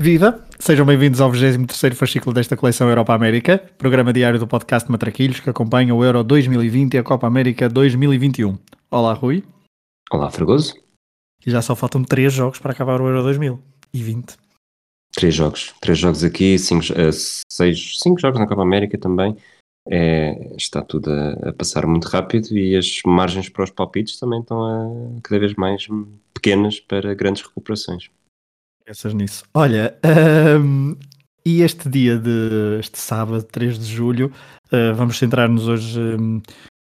Viva! Sejam bem-vindos ao 23º fascículo desta coleção Europa América, programa diário do podcast Matraquilhos que acompanha o Euro 2020 e a Copa América 2021. Olá, Rui. Olá, Fragoso. E já só faltam três jogos para acabar o Euro 2020. Três jogos. Três jogos aqui, cinco, uh, seis, cinco jogos na Copa América também. É, está tudo a, a, passar muito rápido e as margens para os palpites também estão a, cada vez mais pequenas para grandes recuperações pensas nisso. Olha, um, e este dia de este sábado, 3 de julho, uh, vamos centrar-nos hoje. Um,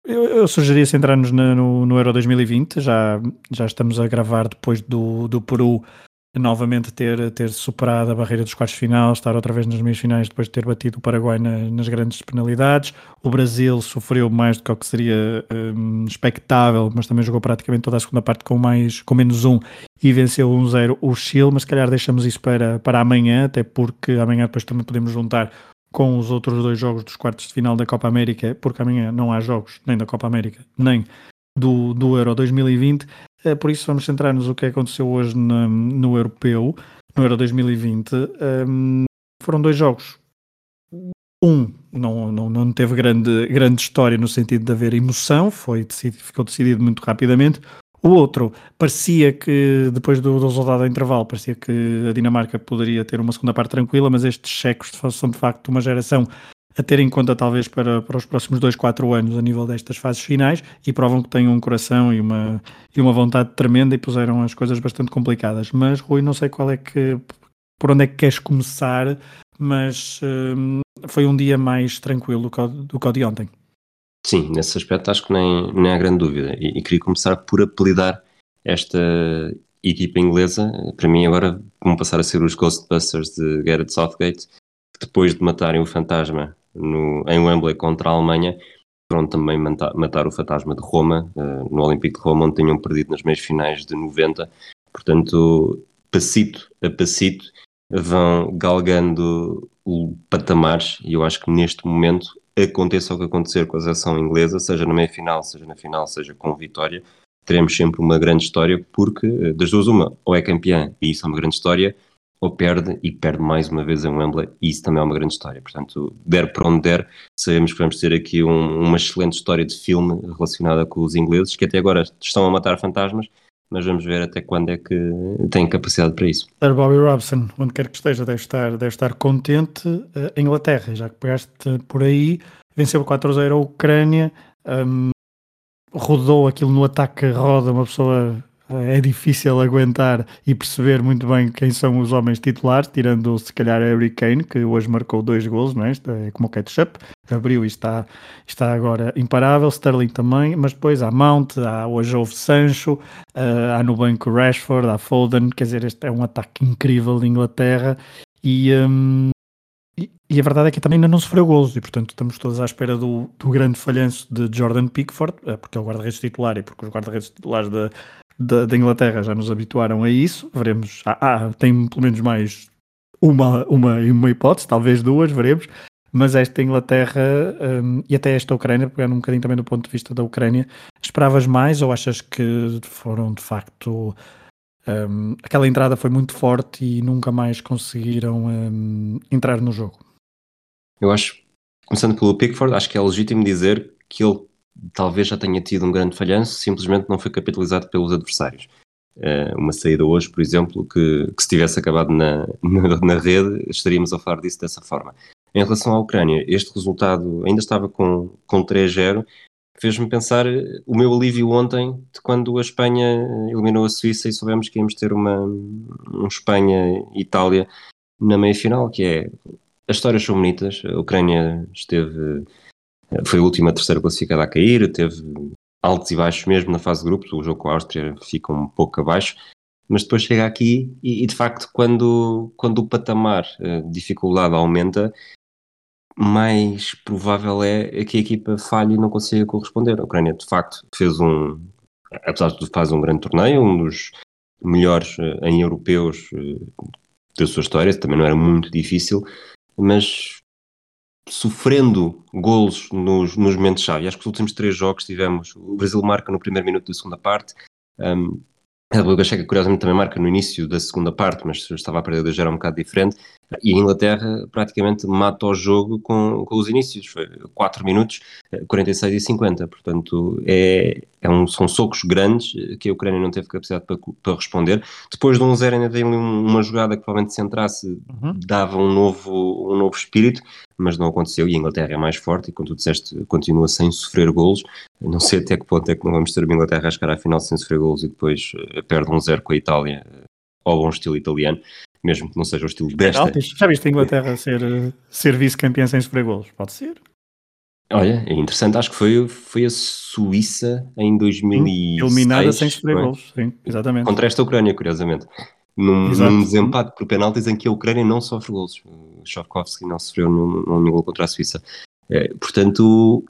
eu, eu sugeria centrar-nos no, no Euro 2020. Já, já estamos a gravar depois do, do Peru novamente ter, ter superado a barreira dos quartos final, estar outra vez nas meias finais depois de ter batido o Paraguai na, nas grandes penalidades. O Brasil sofreu mais do que o que seria um, expectável, mas também jogou praticamente toda a segunda parte com, mais, com menos um e venceu 1-0 o Chile, mas se calhar deixamos isso para, para amanhã, até porque amanhã depois também podemos juntar com os outros dois jogos dos quartos de final da Copa América, porque amanhã não há jogos nem da Copa América, nem do, do Euro 2020. É, por isso vamos centrar-nos no que aconteceu hoje no, no Europeu, no Euro 2020. Um, foram dois jogos. Um não, não, não teve grande, grande história no sentido de haver emoção, foi decidido, ficou decidido muito rapidamente. O outro parecia que, depois do, do resultado do intervalo, parecia que a Dinamarca poderia ter uma segunda parte tranquila, mas estes checos são de facto uma geração a ter em conta talvez para, para os próximos 2, 4 anos a nível destas fases finais e provam que têm um coração e uma, e uma vontade tremenda e puseram as coisas bastante complicadas. Mas Rui, não sei qual é que por onde é que queres começar, mas hum, foi um dia mais tranquilo do que, o, do que o de ontem. Sim, nesse aspecto acho que nem, nem há grande dúvida. E, e queria começar por apelidar esta equipa inglesa, para mim agora vão passar a ser os Ghostbusters de Gareth Southgate, que depois de matarem o fantasma no, em Wembley contra a Alemanha, foram também matar, matar o fantasma de Roma, uh, no Olímpico de Roma, onde tinham perdido nas meias finais de 90. Portanto, passito a passito, vão galgando patamares, e eu acho que neste momento, aconteça o que acontecer com a seleção inglesa, seja na meia final, seja na final, seja com vitória, teremos sempre uma grande história, porque eh, das duas uma, ou é campeã, e isso é uma grande história, ou perde e perde mais uma vez em Wembley, e isso também é uma grande história. Portanto, der para onde der, sabemos que vamos ter aqui um, uma excelente história de filme relacionada com os ingleses, que até agora estão a matar fantasmas, mas vamos ver até quando é que têm capacidade para isso. Sir Bobby Robson, onde quer que esteja, deve estar, deve estar contente. A Inglaterra, já que pegaste por aí, venceu 4-0 a Ucrânia, um, rodou aquilo no ataque roda, uma pessoa é difícil aguentar e perceber muito bem quem são os homens titulares, tirando se calhar Harry Kane, que hoje marcou dois gols, não é? É como o ketchup, abriu e está, está agora imparável, Sterling também, mas depois há Mount, há hoje houve Sancho, uh, há no banco Rashford, há Foden, quer dizer, este é um ataque incrível de Inglaterra e, um, e, e, a verdade é que também ainda não sofreu gols e portanto estamos todos à espera do, do grande falhanço de Jordan Pickford, eh, porque é o guarda-redes titular e porque os guarda-redes titulares da da, da, Inglaterra já nos habituaram a isso. Veremos. Ah, ah, tem pelo menos mais uma, uma, uma hipótese, talvez duas, veremos. Mas esta Inglaterra um, e até esta Ucrânia, pegando um bocadinho também do ponto de vista da Ucrânia, esperavas mais ou achas que foram de facto. Um, aquela entrada foi muito forte e nunca mais conseguiram um, entrar no jogo? Eu acho, começando pelo Pickford, acho que é legítimo dizer que ele talvez já tenha tido um grande falhanço, simplesmente não foi capitalizado pelos adversários. Uh, uma saída hoje, por exemplo, que, que se tivesse acabado na, na, na, rede, estaríamos a falar disso dessa forma. Em relação à Ucrânia, este resultado ainda estava com, com 3-0, fez-me pensar o meu alívio ontem de quando a Espanha eliminou a Suíça e soubemos que íamos ter uma um Espanha-Itália na meia-final, que é as histórias são bonitas, a Ucrânia esteve foi a última terceira classificada a cair, teve altos e baixos mesmo na fase de grupos, o jogo com a Áustria fica um pouco abaixo, mas depois chega aqui e, e de facto quando, quando o patamar de dificuldade aumenta, mais provável é que a equipa falhe e não consiga corresponder. A Ucrânia, de facto, fez um, apesar de tudo, faz um grande torneio, um dos melhores uh, em europeus uh, da sua história, também não era muito difícil, mas sofrendo golos nos, nos momentos-chave. Acho que os últimos três jogos tivemos, o Brasil marca no primeiro minuto da segunda parte, um, a República Checa, curiosamente, também marca no início da segunda parte, mas estava a perder já era um bocado diferente. E a Inglaterra praticamente mata o jogo com, com os inícios. Foi 4 minutos, 46 e 50. Portanto, é, é um, são socos grandes que a Ucrânia não teve capacidade para, para responder. Depois de um 0 ainda tem uma jogada que provavelmente se entrasse uhum. dava um novo, um novo espírito, mas não aconteceu. E a Inglaterra é mais forte e, como tu disseste, continua sem sofrer golos. Não sei até que ponto é que não vamos ter a Inglaterra a chegar à final sem sofrer golos e depois eh, perde um 0 com a Itália ao bom estilo italiano mesmo que não seja o estilo desta. Já viste a Inglaterra ser, ser vice-campeã sem sofrer golos? Pode ser. Olha, é interessante, acho que foi, foi a Suíça em 2006. Eliminada sem sofrer é? golos, sim, exatamente. Contra esta Ucrânia, curiosamente. Num, num, desempate por penaltis em que a Ucrânia não sofre golos. O Shovkovski não sofreu nenhum, nenhum gol contra a Suíça. É, portanto,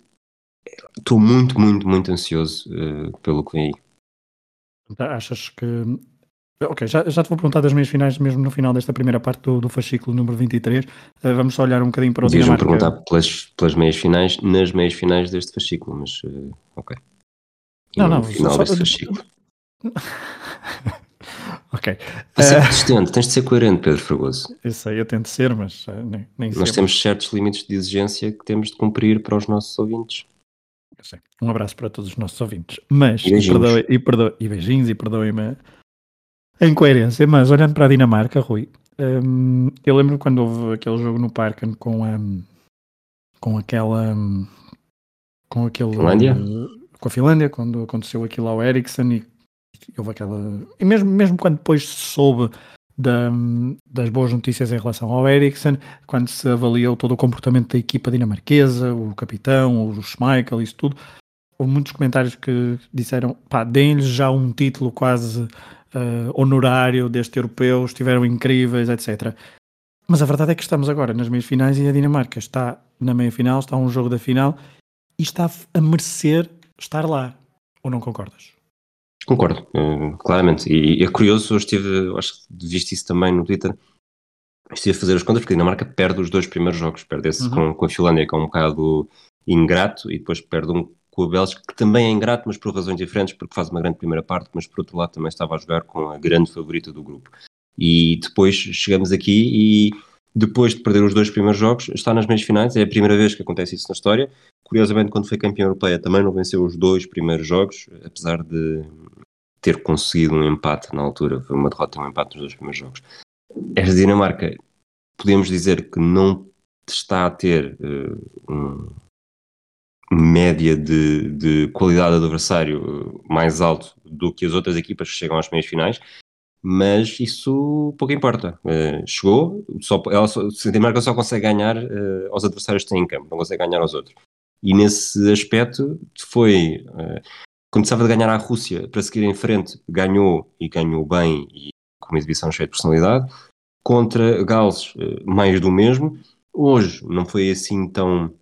estou muito, muito, muito ansioso uh, pelo que vem aí. Achas que Ok, já, já te vou perguntar das meias finais mesmo no final desta primeira parte do, do fascículo número 23. Uh, eh, vamos só olhar um bocadinho para o Dias-me perguntar pelas, pelas meias finais, nas meias finais deste fascículo, mas uh, ok. E não, não, final só, deste fascículo. ok. Tens de ser consistente, tens de ser coerente, Pedro Fragoso. Eu sei, eu tento ser, mas uh, nem, nem Nós temos certos limites de exigência que temos de cumprir para os nossos ouvintes. Um abraço para todos os nossos ouvintes. Mas, e, perdoe, e, perdoe, e beijinhos, e perdoem-me a incoerência, mas olhando para a Dinamarca, Rui, um, eu lembro quando houve aquele jogo no Parken com a com aquela com aquele Finlândia? com a Finlândia, quando aconteceu aquilo ao Ericsson e, e houve aquela e mesmo, mesmo quando depois se soube da, das boas notícias em relação ao Ericsson, quando se avaliou todo o comportamento da equipa dinamarquesa, o capitão, o Schmeichel, isso tudo, houve muitos comentários que disseram, pá, deem-lhes já um título quase uh, honorário deste europeu, estiveram incríveis, etc. Mas a verdade é que estamos agora nas meias finais e a Dinamarca está na meia final, está a um jogo da final e está a merecer estar lá. Ou não concordas? Concordo, uh, claramente. E, é curioso, hoje estive, acho que viste isso também no Twitter, estive a fazer as contas porque a Dinamarca perde os dois primeiros jogos, perde esse uhum. com, com a Finlândia, que é um bocado ingrato, e depois perde um com a Bélgica, que também é ingrato, mas por razões diferentes, porque faz uma grande primeira parte, mas por outro lado também estava a jogar com a grande favorita do grupo. E depois chegamos aqui e depois de perder os dois primeiros jogos, está nas meias finais, é a primeira vez que acontece isso na história. Curiosamente, quando foi campeã europeia, também não venceu os dois primeiros jogos, apesar de ter conseguido um empate na altura, foi uma derrota e um empate nos dois primeiros jogos. Esta Dinamarca, podemos dizer que não está a ter uh, um, média de, de qualidade do adversário eh, mais alto do que as outras equipas que chegam às meias finais, mas isso pouco importa. Uh, chegou, só, ela só, a Dinamarca só consegue ganhar uh, aos adversários que têm em campo, não consegue ganhar aos outros. E nesse aspecto foi. Uh, precisava de ganhar à Rússia para seguir em frente, ganhou e ganhou bem e com uma exibição cheia de personalidade. Contra Gales, mais do mesmo. Hoje não foi assim tão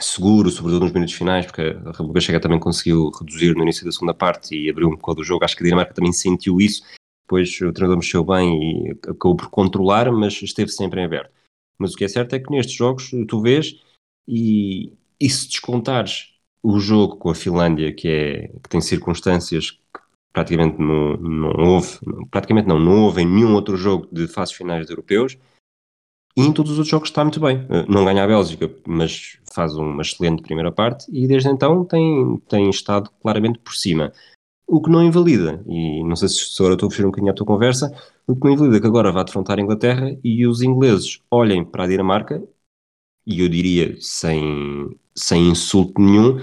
seguro, sobretudo nos minutos finais, porque a República Checa também conseguiu reduzir no início da segunda parte e abriu um pouco do jogo. Acho que a Dinamarca também sentiu isso, depois o treinador mexeu bem e acabou por controlar, mas esteve sempre em aberto. Mas o que é certo é que nestes jogos tu vês e, e se descontares o jogo com a Finlândia, que, é, que tem circunstâncias que praticamente não, não houve, praticamente não, não houve em nenhum outro jogo de fases finais de europeus, e em todos os outros jogos está muito bem. Eh, não ganha a Bélgica, mas faz uma excelente primeira parte e desde então tem, tem estado claramente por cima. O que não invalida, e não sei se agora estou a fugir um bocadinho à tua conversa, o que não invalida é que agora vá defrontar a Inglaterra e os ingleses olhem para a Dinamarca, e eu diria sem, sem insulto nenhum,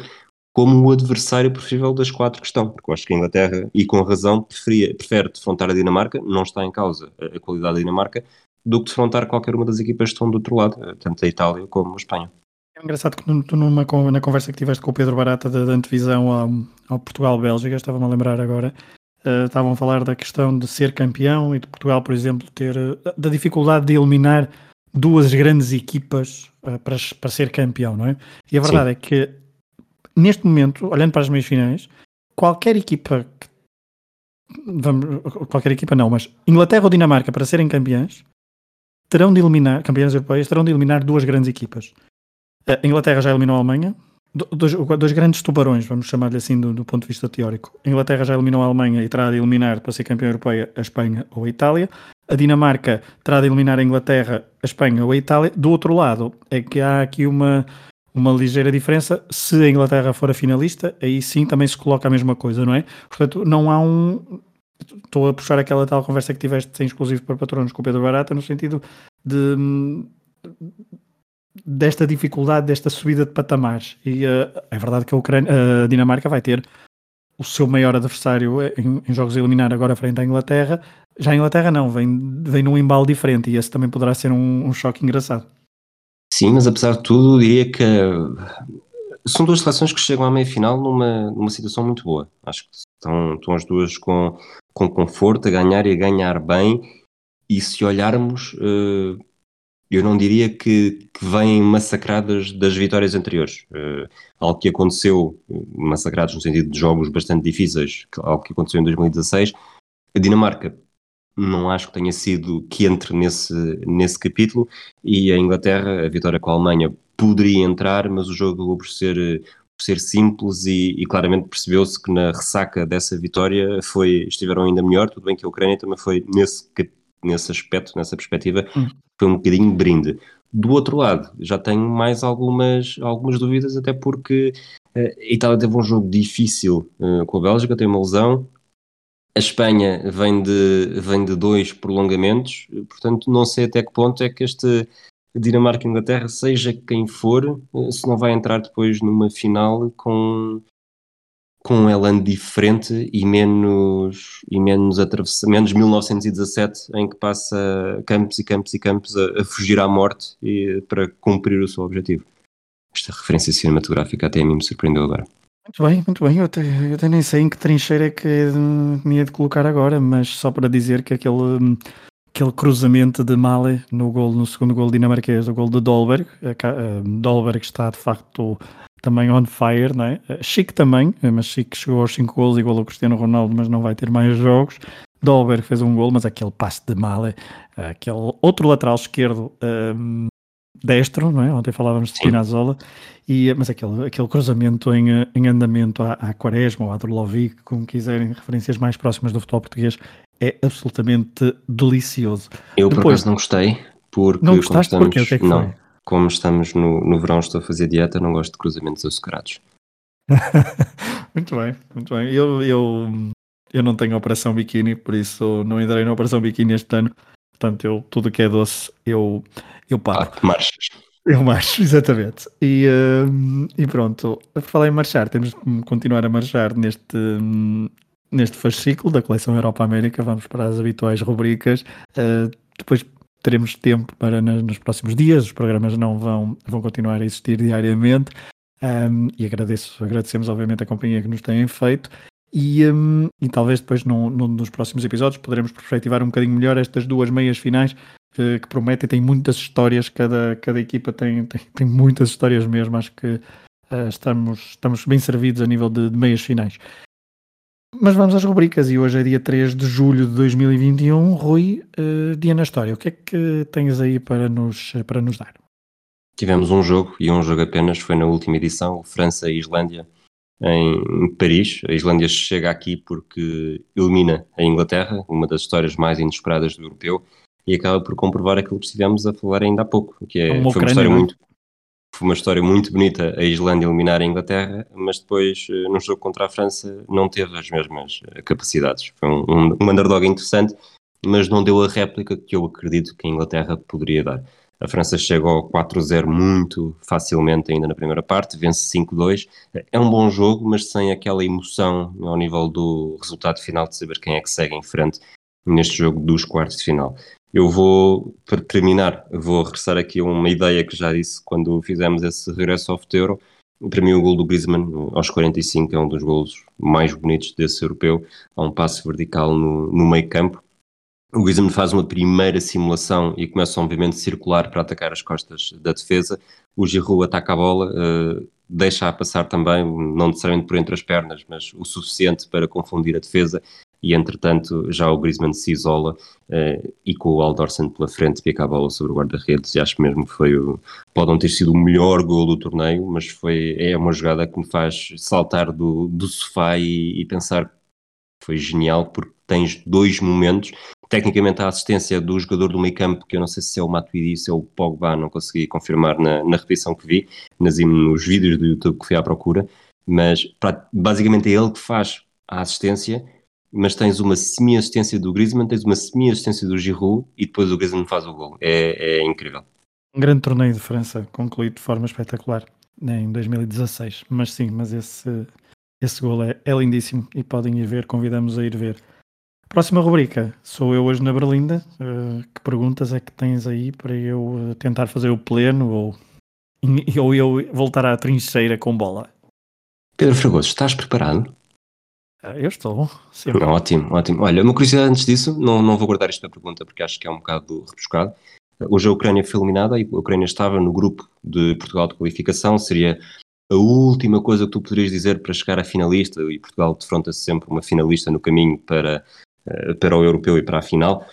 como o adversário preferível das quatro que estão, porque eu acho que a Inglaterra, e com razão, preferia, prefere defrontar a Dinamarca, não está em causa a, a qualidade da Dinamarca, do que defrontar qualquer uma das equipas que estão do outro lado, eh, tanto a Itália como a Espanha. É engraçado que tu numa, na conversa que tiveste com o Pedro Barata da, da antevisão ao, ao Portugal-Bélgica, estava-me a lembrar agora, uh, estavam a falar da questão de ser campeão e de Portugal, por exemplo, ter uh, da dificuldade de eliminar duas grandes equipas uh, para, para ser campeão, não é? E a verdade Sim. é que neste momento, olhando para as meias finais, qualquer equipa que, vamos, qualquer equipa não, mas Inglaterra ou Dinamarca para serem campeãs terão de eliminar, campeãs europeias, terão de eliminar duas grandes equipas. A Inglaterra já eliminou a Alemanha, dois, dois grandes tubarões, vamos chamar-lhe assim do, do, ponto de vista teórico. A Inglaterra já eliminou a Alemanha e terá de eliminar para ser campeã europeia a Espanha ou a Itália. A Dinamarca terá de eliminar a Inglaterra, a Espanha ou a Itália. Do outro lado, é que há aqui uma, uma ligeira diferença. Se a Inglaterra for a finalista, aí sim também se coloca a mesma coisa, não é? Portanto, não há um. Estou a puxar aquela tal conversa que tiveste sem exclusivo para patronos com o Pedro Barata, no sentido de desta dificuldade, desta subida de patamares. E uh, é verdade que a, Ucrânia, a Dinamarca vai ter o seu maior adversário em, em, jogos a eliminar agora frente à Inglaterra. Já a Inglaterra não, vem, vem num embalo diferente e esse também poderá ser um, um choque engraçado. Sim, mas apesar de tudo, diria que são duas seleções que chegam à meia-final numa, numa situação muito boa. Acho que estão, estão as duas com, com conforto, a ganhar e a ganhar bem. E se olharmos, uh, eu não diria que, que vêm massacradas das vitórias anteriores. Uh, algo que aconteceu, massacrados no sentido de jogos bastante difíceis, algo que aconteceu em 2016. A Dinamarca não acho que tenha sido que entre nesse, nesse capítulo e a Inglaterra, a vitória com a Alemanha poderia entrar, mas o jogo acabou por ser, por ser simples e, e claramente percebeu-se que na ressaca dessa vitória foi, estiveram ainda melhor, tudo bem que a Ucrânia também foi nesse, nesse aspecto, nessa perspectiva, hum. foi um bocadinho brinde. Do outro lado, já tenho mais algumas, algumas dúvidas, até porque uh, a Itália teve um jogo difícil uh, com a Bélgica, tem uma lesão, a Espanha vem de, vem de dois prolongamentos, portanto não sei até que ponto é que este Dinamarca e Inglaterra, seja quem for, se não vai entrar depois numa final com, com um elan diferente e menos, e menos, menos 1917, em que passa campos e campos e campos a, a fugir à morte e, para cumprir o seu objetivo. Esta referência cinematográfica até a mim me surpreendeu agora. Muito bem, muito bem. Eu até, eu até nem sei em que trincheira é que me ia de colocar agora, mas só para dizer que aquele, aquele cruzamento de Male no, gol, no segundo gol dinamarquês, o gol de Dolberg, Dolberg está de facto também on fire, não é? Chique também, mas Chique chegou aos 5 gols igual ao Cristiano Ronaldo, mas não vai ter mais jogos. Dolberg fez um gol, mas aquele passe de Male, aquele outro lateral esquerdo um, destro, não é? Ontem falávamos de Spinazzola, e, mas aquele, aquele cruzamento em, em andamento à, à Quaresma ou à Drolovic, como quiserem, referências mais próximas do futebol português, é absolutamente delicioso. Eu Depois, por acaso não gostei, porque não gostaste estamos, porque o que é que não, foi? como estamos no, no verão, estou a fazer dieta, não gosto de cruzamentos açucarados. muito bem, muito bem. Eu, eu, eu não tenho operação biquíni, por isso não entrarei na operação biquíni este ano. Portanto, eu, tudo que é doce, eu, eu paro. Ah, marchas. Eu marcho, exatamente. E, uh, e pronto, falei em marchar, temos de continuar a marchar neste, neste fascículo da coleção Europa-América. Vamos para as habituais rubricas. Uh, depois teremos tempo para nas, nos próximos dias, os programas não vão, vão continuar a existir diariamente. Um, e agradeço, agradecemos obviamente a companhia que nos têm feito e, um, e talvez depois no, no, nos próximos episódios poderemos perspectivar um bocadinho melhor estas duas meias finais que, que prometem, tem muitas histórias, cada, cada equipa tem, tem, tem muitas histórias mesmo, acho que uh, estamos, estamos bem servidos a nível de, de meias finais. Mas vamos às rubricas e hoje é dia 3 de julho de 2021. Rui, uh, dia na história, o que é que tens aí para nos, para nos dar? Tivemos um jogo e um jogo apenas, foi na última edição, França e Islândia em Paris. A Islândia chega aqui porque elimina a Inglaterra, uma das histórias mais inesperadas do europeu, e acaba por comprovar aquilo que estivemos a falar ainda há pouco, que é, uma foi uma história é? Foi uma história muito bonita a Islândia eliminar a Inglaterra, mas depois eh, no jogo contra a França não teve as mesmas eh, capacidades. Foi um, um, um underdog interessante, mas não deu a réplica que eu acredito que a Inglaterra poderia dar. A França chegou ao 4-0 muito facilmente ainda na primeira parte, vence 5-2. É um bom jogo, mas sem aquela emoção ao nível do resultado final de saber quem é que segue em frente neste jogo dos quartos de final. Eu vou, para terminar, vou regressar aqui a uma ideia que já disse quando fizemos esse regresso ao futuro. Para mim, o gol do Griezmann aos 45 é um dos gols mais bonitos desse europeu. Há um passo vertical no, no meio campo O Griezmann faz uma primeira simulação e começa obviamente a circular para atacar as costas da defesa. O Giroud ataca a bola, uh, deixa-a passar também, não necessariamente por entre as pernas, mas o suficiente para confundir a defesa e entretanto já o Griezmann se isola uh, e com o Aldorsson pela frente pica a bola sobre o guarda-redes. E acho mesmo que foi o, ter sido o melhor gol do torneio, mas foi, é uma jogada que me faz saltar do, do sofá e, e pensar que foi genial porque tens dois momentos. Tecnicamente a assistência do jogador do meio campo, que eu não sei se é o Matuidi, se é o Pogba, não consegui confirmar na, na repetição que vi, nas, nos vídeos do YouTube que fui à procura, mas pra, basicamente é ele que faz a assistência mas tens uma semi-assistência do Griezmann, tens uma semi-assistência do Giroud e depois o Griezmann faz o gol. É, é incrível. Um grande torneio de França, concluído de forma espetacular né, em 2016. Mas sim, mas esse, esse gol é, é lindíssimo e podem ir ver, convidamos a ir ver. Próxima rubrica, sou eu hoje na Berlinda. Uh, que perguntas é que tens aí para eu uh, tentar fazer o pleno ou, ou eu voltar à trincheira com bola? Pedro Fragoso, estás preparado? Eu estou. Sempre. Ótimo, ótimo. Olha, uma curiosidade antes disso, não, não vou guardar esta pergunta porque acho que é um bocado rebuscado. Hoje a Ucrânia foi eliminada e a Ucrânia estava no grupo de Portugal de qualificação. Seria a última coisa que tu poderias dizer para chegar a finalista e Portugal defronta-se sempre uma finalista no caminho para, eh, para o europeu e para a final.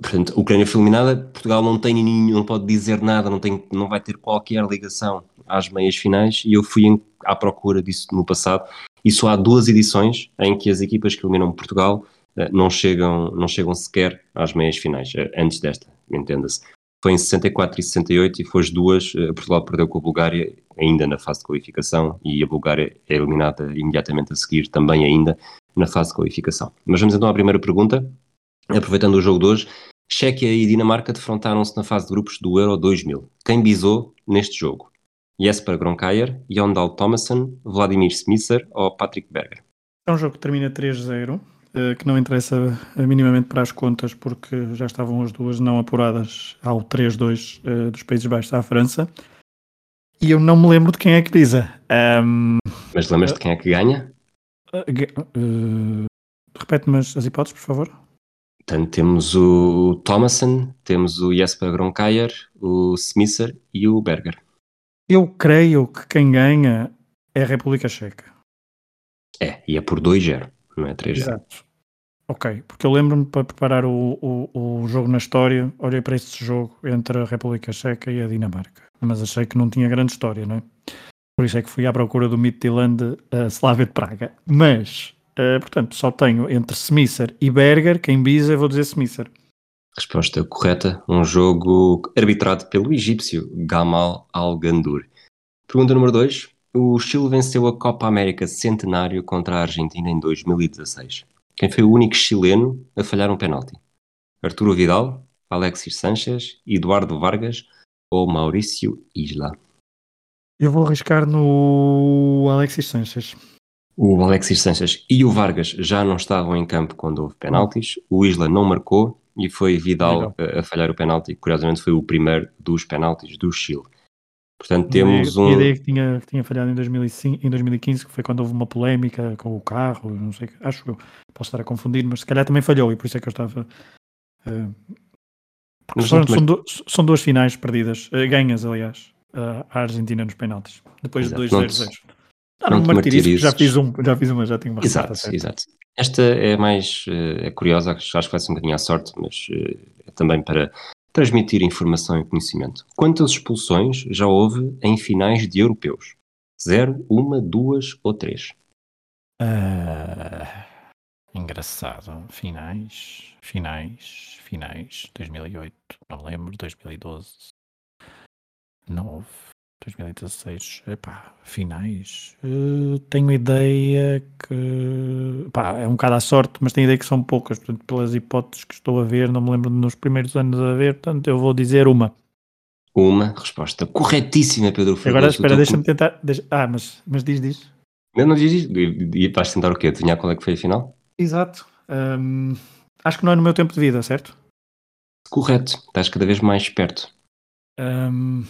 Portanto, a Ucrânia foi eliminada, Portugal não tem nenhum, não pode dizer nada, não, tem, não vai ter qualquer ligação às meias finais e eu fui em, à procura disso no passado e só há duas edições em que as equipas que eliminam Portugal uh, não, chegam, não chegam sequer às meias finais, uh, antes desta, entenda-se. Foi em 64 e 68 e foi as duas, uh, Portugal perdeu com a Bulgária ainda na fase de qualificação e a Bulgária é eliminada imediatamente a seguir, também ainda na fase de qualificação. Mas vamos então à primeira pergunta, aproveitando o jogo de hoje, Chequia e Dinamarca defrontaram-se na fase de grupos do Euro 2000. Quem bisou neste jogo? Jesper Gronkayer, Jondal Thomason, Vladimir Smisser ou Patrick Berger. É um jogo que termina 3-0, eh, que não interessa eh, minimamente para as contas, porque já estavam as duas não apuradas ao 3-2 eh, dos Países Baixos à França. E eu não me lembro de quem é que pisa. Um... Mas lembras de quem é que ganha? Uh, Repete-me as hipóteses, por favor. Portanto, temos o Thomason, temos o Jesper Gronkayer, o Smisser e o Berger. Eu creio que quem ganha é a República Checa. É, e é por 2-0, não é 3-0. Exato. Ok, porque eu lembro-me para preparar o, o, o, jogo na história, olhei para este jogo entre a República Checa e a Dinamarca, mas achei que não tinha grande história, não é? Por isso é que fui à procura do Midtjylland uh, Slavia de Praga. Mas, uh, portanto, só tenho entre Smisser e Berger, quem bisa, vou dizer Smisser. Resposta correta, um jogo arbitrado pelo egípcio Gamal Al-Gandur. Pergunta número 2. O Chile venceu a Copa América Centenário contra a Argentina em 2016. Quem foi o único chileno a falhar um penalti? Arturo Vidal, Alexis Sanchez, Eduardo Vargas ou Maurício Isla? Eu vou arriscar no Alexis Sanchez. O Alexis Sanchez e o Vargas já não estavam em campo quando houve penaltis. O Isla não marcou e foi Vidal a, a, falhar o penalti, curiosamente foi o primeiro dos penaltis do Chile. Portanto, temos um. A ideia que tinha, que tinha falhado em, 2005, em 2015, que foi quando houve uma polémica com o carro, não sei, acho que eu posso estar a confundir, mas se calhar também falhou e por isso é que eu estava. Uh, são, mas... são, do, são, duas finais perdidas, uh, ganhas, aliás, uh, a Argentina nos penaltis, depois Exato. de 2-0. Não, não, não martirizes, já fiz um, já fiz uma, já tenho uma Exato, exato. Esta é mais é curiosa, acho que vai ser um bocadinho à sorte, mas eh, é também para transmitir informação e conhecimento. Quantas expulsões já houve em finais de europeus? Zero, uma, duas ou três? Uh, engraçado. Finais, finais, finais. 2008, não lembro. 2012, não houve. 2016, epá, finais. Uh, tenho ideia que pá, é um bocado à sorte, mas tenho ideia que são poucas. Portanto, pelas hipóteses que estou a ver, não me lembro nos primeiros anos a ver, portanto, eu vou dizer uma. Uma resposta corretíssima, Pedro Fregoso. Agora espera, deixa-me tentar. Deixa... Ah, mas, mas diz, diz. Não, não diz, diz. E vais tentar o quê? Adivinhar qual é que foi a final? Exato. Um, acho que não é no meu tempo de vida, certo? Correto. Estás cada vez mais perto. Um,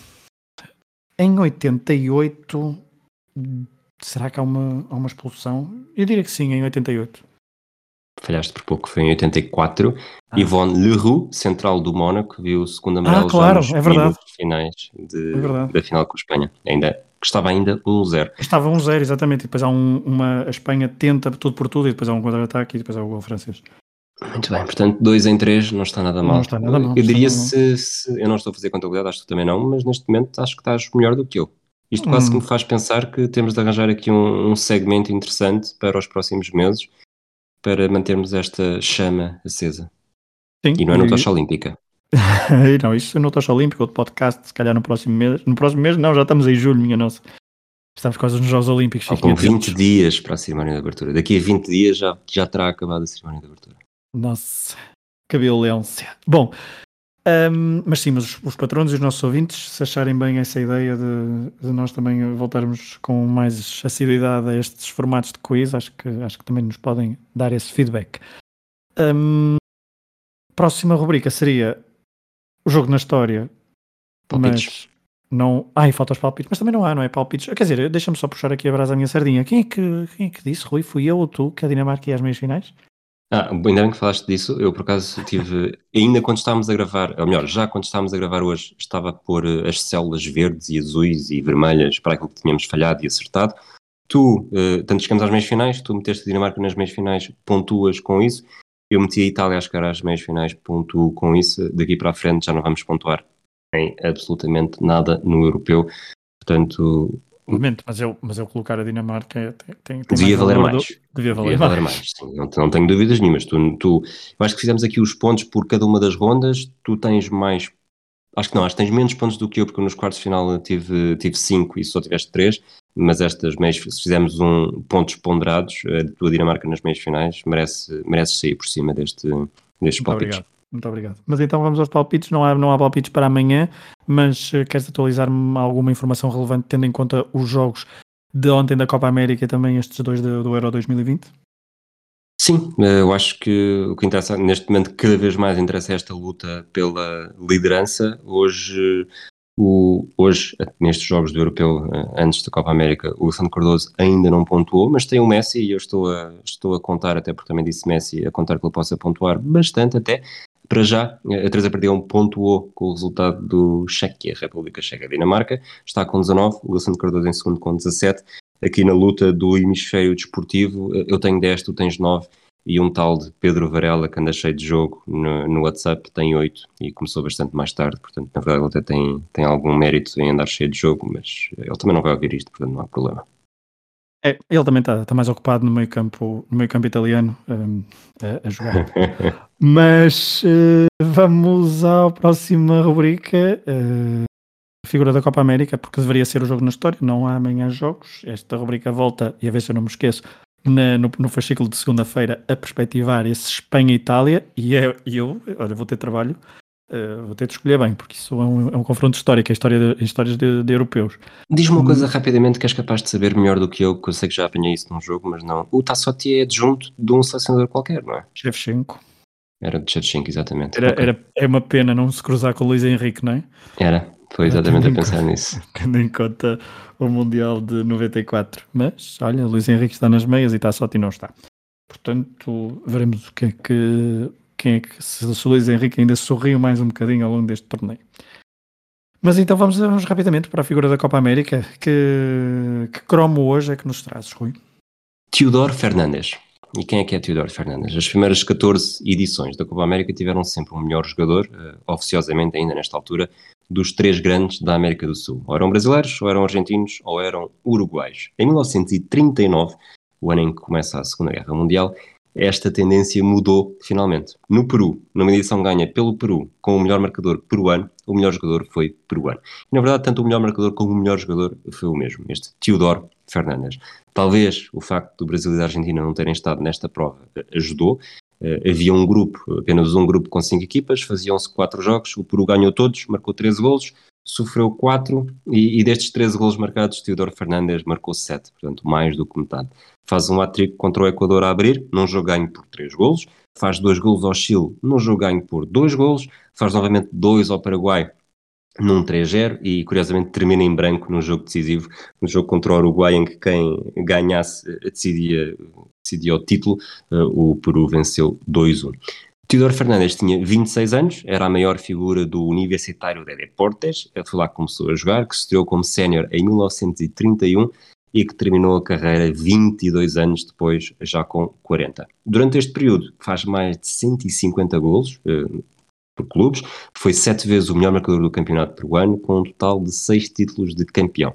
em 88, será que há uma, há uma expulsão? Eu diria que sim, em 88. falhaste por pouco, foi em 84. Ah. Yvonne Leroux, central do Mónaco, viu o segundo amarelo Ah, claro, já nos é verdade. finais de- É verdade. da final com a Espanha. Ainda, que estava ainda 1-0. Estava 1-0, exatamente, e depois há um- uma. A Espanha tenta tudo por tudo, e depois há um contra-ataque, e depois há o gol francês. Muito bem, portanto, 2 em 3 não está nada mal. Não está nada mal, Eu diria se, se- Eu não estou a fazer contabilidade, acho que tu também não, mas neste momento acho que estás melhor do que eu. Isto quase Hum. que me faz pensar que temos de arranjar aqui um, um segmento interessante para os próximos meses para mantermos esta chama acesa. Sim, E não é no Tocha Olímpica. Não, isso no Tocha Olímpico, outro podcast, se calhar no próximo mês. No próximo mês, não, já estamos em julho, minha nossa. Estamos quase nos Jogos Olímpicos. Faltam fiquem 20 atentos. dias para a cerimónia de abertura. Daqui a 20 dias já, já terá acabado a cerimónia de abertura. Nossa, que violência. Bom, hum, mas sim, mas os, os patronos e os nossos ouvintes, se acharem bem essa ideia de, de nós também voltarmos com mais assiduidade a estes formatos de quiz, acho que, acho que também nos podem dar esse feedback. Hum, próxima rubrica seria o jogo na história, Palpites. mas não. Ai, falta os palpites, mas também não há, não é? Palpites. Quer dizer, deixa-me só puxar aqui a brasa à minha sardinha. Quem é, que, quem é que disse, Rui? Fui eu ou tu que a Dinamarca ia às meias finais? Ah, ainda bem que falaste disso. Eu, por acaso, tive. Ainda quando estávamos a gravar, ou melhor, já quando estávamos a gravar hoje, estava a pôr eh, as células verdes e azuis e vermelhas para aquilo que tínhamos falhado e acertado. Tu, eh, tanto chegamos às meias finais, tu meteste a Dinamarca nas meias finais, pontuas com isso. Eu meti a Itália a chegar às meias finais, pontuo com isso. Daqui para a frente já não vamos pontuar em absolutamente nada no europeu. Portanto, Obviamente, mas eu, mas eu colocar a Dinamarca tem, tem, tem Devia valer mais. do- devia valer Devia mais. valer mais, sim, não, não tenho dúvidas nenhumas. Tu, tu, eu acho que fizemos aqui os pontos por cada uma das rondas, tu tens mais. Acho que não, acho que tens menos pontos do que eu, porque nos quartos de final tive, tive cinco e só tiveste três, mas estas meias, se fizermos um, pontos ponderados, a tua Dinamarca nas meias finais merece, merece sair por cima deste, destes Muito palpites. obrigado. Muito obrigado. Mas então vamos aos palpites. Não há, não há palpites para amanhã, mas eh, queres atualizar-me alguma informação relevante, tendo em conta os jogos de ontem da Copa América e também estes dois do, do Euro 2020? Sim, eh, eu acho que o que interessa neste momento cada vez mais interessa esta luta pela liderança. Hoje, o, hoje nestes jogos do Europeu, eh, antes da Copa América, o Santo Cardoso ainda não pontuou, mas tem o Messi e eu estou a, estou a contar, até porque também disse Messi, a contar que ele possa pontuar bastante até. Para já, eh, a Teresa Perdigão pontuou com o resultado do Chequia, República Checa Dinamarca, está com 19, o Santo Cardoso em segundo com 17 aqui na luta do hemisfério desportivo, eu tenho 10, tu tens 9 e um tal de Pedro Varela que anda cheio de jogo no, no WhatsApp tem 8 e começou bastante mais tarde, portanto na verdade ele até tem, tem algum mérito em andar cheio de jogo, mas ele também não vai ouvir isto, portanto não há problema. É, ele também está tá mais ocupado no meio campo, no meio campo italiano hum, a, a jogar. Mas eh, vamos à próxima rubrica. eh, figura da Copa América, porque deveria ser o jogo na história. Não há amanhã jogos. Esta rubrica volta, e a ver se eu não me esqueço, na- no, no fascículo de segunda-feira, a perspectivar esse Espanha-Itália. E é- e eu, olha, vou ter trabalho. Eh, vou ter de escolher bem, porque isso é um, é um confronto histórico, é história de, histórias de, de europeus. Diz-me uma Hum. coisa rapidamente que és capaz de saber melhor do que eu, que eu sei que já apanhei isso num jogo, mas não. O Tassotti é adjunto de um selecionador qualquer, não é? Shevchenko. Era de Chevchenko, exatamente. Era, Ok. era, é uma pena não se cruzar com o Luís Henrique, não é? Era. Foi exatamente a pensar nisso. Tendo em conta o Mundial de 94. Mas, olha, Luís Henrique está nas meias e e não está. Portanto, veremos o que é que. Quem é que se o Luís Henrique ainda sorriu mais um bocadinho ao longo deste torneio. Mas então vamos, vamos rapidamente para a figura da Copa América. Que, que cromo hoje é que nos trazes, Rui? Teodoro Fernandes. E quem é que é Teodoro Fernandes? As primeiras 14 edições da Copa América tiveram sempre um melhor jogador, eh, oficiosamente ainda nesta altura, dos três grandes da América do Sul. Ou eram brasileiros, ou eram argentinos, ou eram uruguaios. Em 1939, o ano em que começa a Segunda Guerra Mundial, esta tendência mudou finalmente. No Peru, numa edição ganha pelo Peru, com o melhor marcador peruano, o melhor jogador foi peruano. E, na verdade, tanto o melhor marcador como o melhor jogador foi o mesmo, este Teodoro Fernandes. Talvez o facto do Brasil e da Argentina não terem estado nesta prova eh, ajudou. Eh, havia um grupo, apenas um grupo com cinco equipas, faziam-se quatro jogos, o Peru ganhou todos, marcou 13 golos, sofreu quatro e, e destes 13 golos marcados, Teodoro Fernandes marcou sete, portanto mais do que metade. Faz um hat-trick contra o Equador a abrir, num jogo ganho por três golos, faz dois golos ao Chile, num jogo ganho por dois golos, faz novamente dois ao Paraguai, num 3-0 e curiosamente termina em branco num jogo decisivo, no jogo contra o Uruguai em que quem ganhasse eh, decidia decidia o título, o Peru venceu 2-1. Teodoro Fernandes tinha 26 anos, era a maior figura do Universitário de Deportes, foi lá que começou a jogar, que se estreou como sénior em 1931 e que terminou a carreira 22 anos depois, já com 40. Durante este período faz mais de 150 golos eh, por clubes, foi sete vezes o melhor marcador do campeonato peruano, com um total de seis títulos de campeão.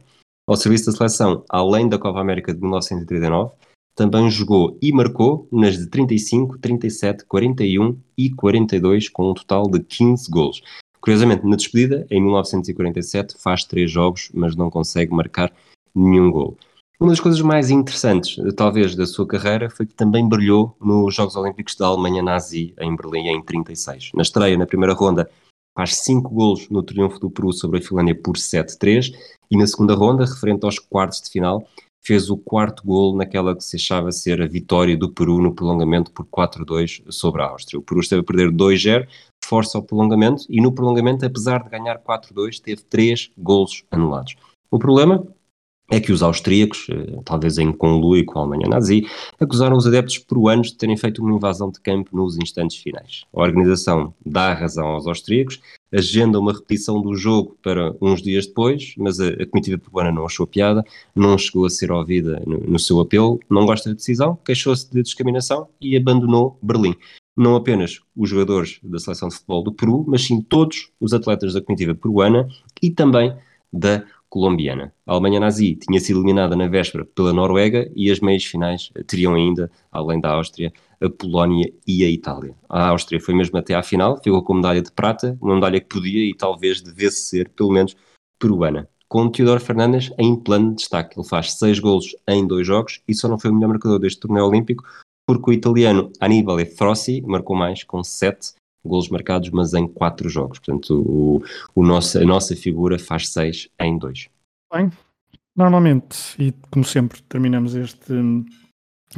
Ao serviço da seleção, além da Copa América de 1939, também jogou e marcou nas de 35, 37, 41 e 42, com um total de 15 golos. Curiosamente, na despedida, em 1947, faz três jogos, mas não consegue marcar nenhum gol. Uma das coisas mais interessantes, talvez, da sua carreira foi que também brilhou nos Jogos Olímpicos da Alemanha Nazi, em Berlim, em 36. Na estreia, na primeira ronda, faz 5 golos no triunfo do Peru sobre a Finlândia por 7-3 e na segunda ronda, referente aos quartos de final, fez o quarto gol naquela que se achava ser a vitória do Peru no prolongamento por 4-2 sobre a Áustria. O Peru esteve a perder 2-0, força ao prolongamento, e no prolongamento, apesar de ganhar 4-2, teve 3 golos anulados. O problema é que os austríacos, eh, talvez em conluio com a Alemanha nazi, acusaram os adeptos peruanos de terem feito uma invasão de campo nos instantes finais. A organização dá razão aos austríacos, agenda uma repetição do jogo para uns dias depois, mas a, a comitiva peruana não achou piada, não chegou a ser ouvida no, no seu apelo, não gosta da decisão, queixou-se de discriminação e abandonou Berlim. Não apenas os jogadores da seleção de futebol do Peru, mas sim todos os atletas da comitiva peruana e também da colombiana. A Alemanha nazi tinha sido eliminada na véspera pela Noruega e as meias finais teriam ainda, além da Áustria, a Polónia e a Itália. A Áustria foi mesmo até à final, ficou com medalha de prata, uma medalha que podia e talvez devesse ser, pelo menos, peruana. Com Teodoro Fernandes em plano de destaque. Ele faz seis golos em dois jogos e só não foi o melhor marcador deste torneio olímpico porque o italiano Annibale Frossi marcou mais com sete golos marcados, mas em quatro jogos. Portanto, o, o nosso, a nossa figura faz seis em dois. Bem, normalmente, e como sempre, terminamos este,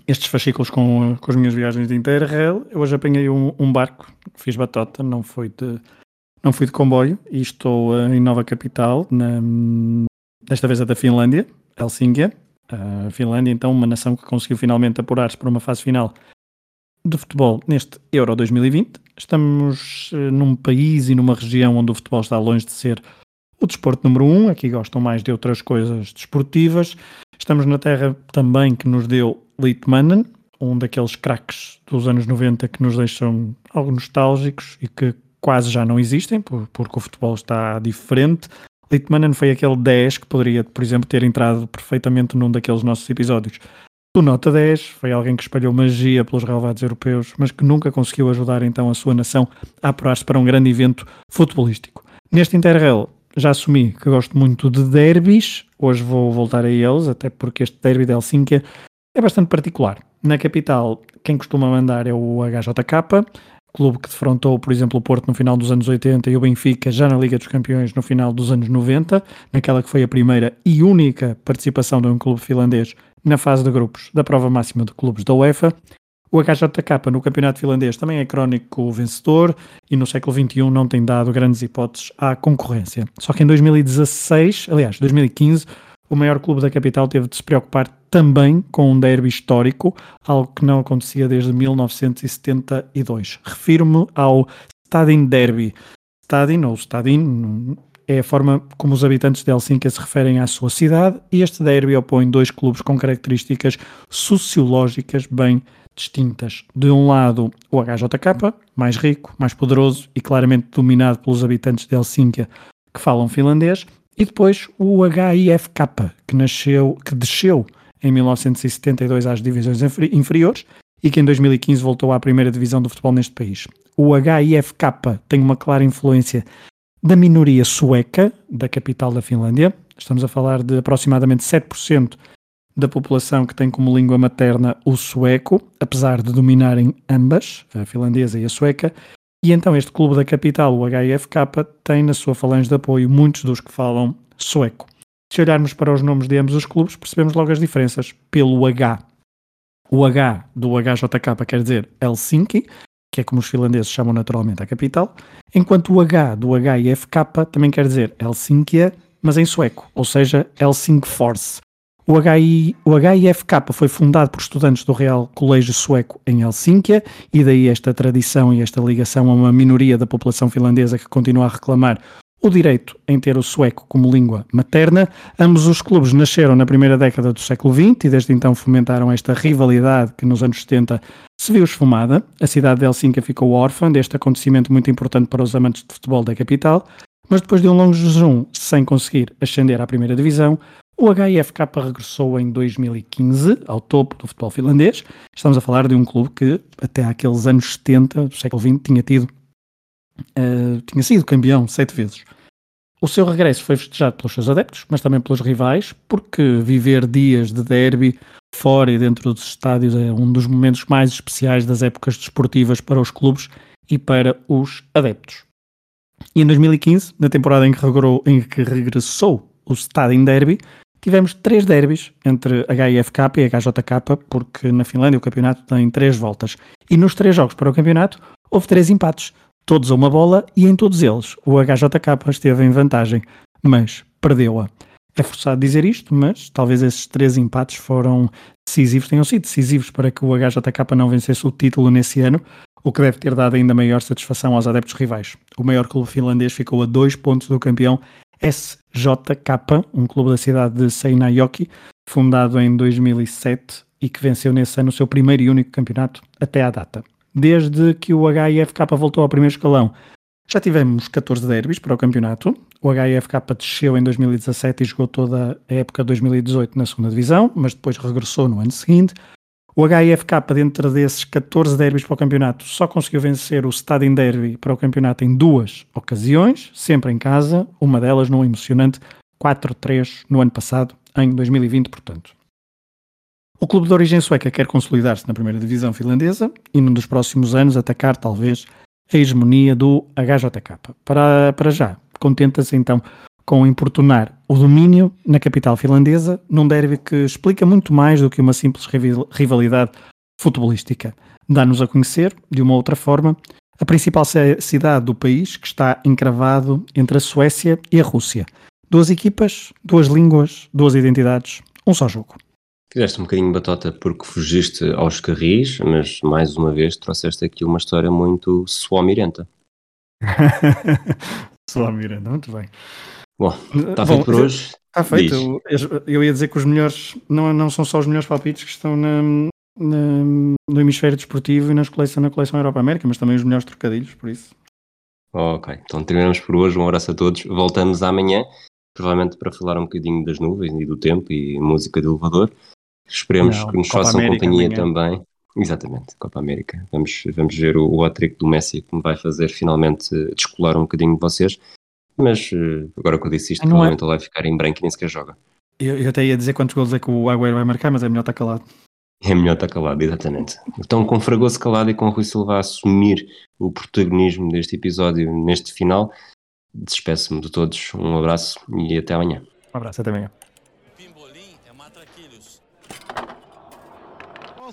estes fascículos com, com as minhas viagens de Interrail. Eu hoje apanhei um, um, barco, fiz batota, não fui de, não fui de comboio, e estou uh, em Nova Capital, na, desta vez é da Finlândia, Helsínquia. A Finlândia, então, uma nação que conseguiu finalmente apurar-se para uma fase final de futebol neste Euro 2020. Estamos uh, num país e numa região onde o futebol está longe de ser o desporto número um. Aqui gostam mais de outras coisas desportivas. Estamos na terra também que nos deu Litmanen, um daqueles craques dos anos 90 que nos deixam algo nostálgicos e que quase já não existem, porque o futebol está diferente. Litmanen foi aquele 10 que poderia, por exemplo, ter entrado perfeitamente num daqueles nossos episódios. O Nota 10 foi alguém que espalhou magia pelos relevados europeus, mas que nunca conseguiu ajudar então a sua nação a apurar-se para um grande evento futebolístico. Neste Interrail já assumi que gosto muito de derbys, hoje vou voltar a eles, até porque este derby de Helsínquia é bastante particular. Na capital, quem costuma mandar é o HJK, clube que defrontou, por exemplo, o Porto no final dos anos 80 e o Benfica já na Liga dos Campeões no final dos anos 90, naquela que foi a primeira e única participação de um clube finlandês na fase de grupos da prova máxima de clubes da UEFA. O HJK no campeonato finlandês também é crónico vencedor e no século XXI não tem dado grandes hipóteses à concorrência. Só que em 2016, aliás, 2015, o maior clube da capital teve de se preocupar também com um derby histórico, algo que não acontecia desde 1972. Refiro-me ao Stadin Derby. Stadin ou Stadin é a forma como os habitantes de Helsínquia se referem à sua cidade e este derby opõe dois clubes com características sociológicas bem distintas. De um lado, o HJK, mais rico, mais poderoso e claramente dominado pelos habitantes de Helsínquia que falam finlandês, e depois o HIFK, que nasceu, que desceu em 1972 às divisões inferiores e que em 2015 voltou à primeira divisão do futebol neste país. O HIFK tem uma clara influência da minoria sueca da capital da Finlândia. Estamos a falar de aproximadamente 7% da população que tem como língua materna o sueco, apesar de dominarem ambas, a finlandesa e a sueca. E então este clube da capital, o HIFK, tem na sua falange de apoio muitos dos que falam sueco. Se olharmos para os nomes de ambos os clubes, percebemos logo as diferenças pelo H. O H do HJK quer dizer Helsinki, que é como os finlandeses chamam naturalmente a capital, enquanto o H do HIFK também quer dizer Helsínquia, mas em sueco, ou seja, Helsingfors. O, HI, o HIFK foi fundado por estudantes do Real Colégio Sueco em Helsínquia e daí esta tradição e esta ligação a uma minoria da população finlandesa que continua a reclamar o direito em ter o sueco como língua materna. Ambos os clubes nasceram na primeira década do século XX e desde então fomentaram esta rivalidade que nos anos 70 se viu esfumada. A cidade de Helsínquia ficou órfã deste acontecimento muito importante para os amantes de futebol da capital, mas depois de um longo jejum sem conseguir ascender à primeira divisão, o HIFK regressou em 2015 ao topo do futebol finlandês. Estamos a falar de um clube que até aqueles anos 70 do século XX tinha tido uh, tinha sido campeão sete vezes. O seu regresso foi festejado pelos seus adeptos, mas também pelos rivais, porque viver dias de derby fora e dentro dos estádios é um dos momentos mais especiais das épocas desportivas para os clubes e para os adeptos. E em 2015, na temporada em que, regrou, em que regressou o Stadium Derby, tivemos três derbys entre HIFK e HJK, porque na Finlândia o campeonato tem três voltas. E nos três jogos para o campeonato houve três empates, todos a uma bola, e em todos eles o HJK esteve em vantagem, mas perdeu-a. É forçado dizer isto, mas talvez esses três empates foram decisivos, tenham sido decisivos para que o HJK não vencesse o título nesse ano, o que deve ter dado ainda maior satisfação aos adeptos rivais. O maior clube finlandês ficou a dois pontos do campeão SJK, um clube da cidade de Seinäjoki, fundado em 2007 e que venceu nesse ano o seu primeiro e único campeonato até à data. Desde que o HIFK voltou ao primeiro escalão, já tivemos 14 derbys para o campeonato. O HIFK desceu em 2017 e jogou toda a época de 2018 na segunda divisão, mas depois regressou no ano seguinte. O HIFK, dentro desses 14 derbys para o campeonato, só conseguiu vencer o Stadin Derby para o campeonato em duas ocasiões, sempre em casa, uma delas num emocionante 4-3 no ano passado, em 2020, portanto. O clube de origem sueca quer consolidar-se na primeira divisão finlandesa e, num dos próximos anos, atacar, talvez, a hegemonia do HJK. Para, para já, contenta-se então com importunar o domínio na capital finlandesa, num derby que explica muito mais do que uma simples rivalidade futebolística. Dá-nos a conhecer, de uma outra forma, a principal cidade do país que está encravado entre a Suécia e a Rússia. Duas equipas, duas línguas, duas identidades, um só jogo. Fizeste um bocadinho batota porque fugiste aos carris, mas mais uma vez trouxeste aqui uma história muito suamirenta. suamirenta, muito bem. Bom, está feito por hoje. Está feito. Eu, eu, ia dizer que os melhores não, não são só os melhores palpites que estão na, na, no hemisfério desportivo e nas coleção, na coleção Europa América, mas também os melhores trocadilhos, por isso. Ok, então terminamos por hoje. Um abraço a todos. Voltamos amanhã, provavelmente para falar um bocadinho das nuvens e do tempo e música de elevador. Esperemos não, que nos Copa façam América companhia amanhã. também. Exatamente, Copa América. Vamos, vamos ver o, o hat do Messi que me vai fazer finalmente descolar um bocadinho de vocês. Mas eh, agora que eu disse isto, provavelmente é... ele vai ficar em branco e nem sequer joga. Eu, eu até ia dizer quantos gols é que o Agüero vai marcar, mas é melhor estar calado. É melhor estar calado, exatamente. Então, com Fragoso calado e com o Rui Silva a assumir o protagonismo deste episódio neste final, despeço-me de todos. Um abraço e até amanhã. Um abraço, até amanhã. Pimbolim é matraquilhos. Posse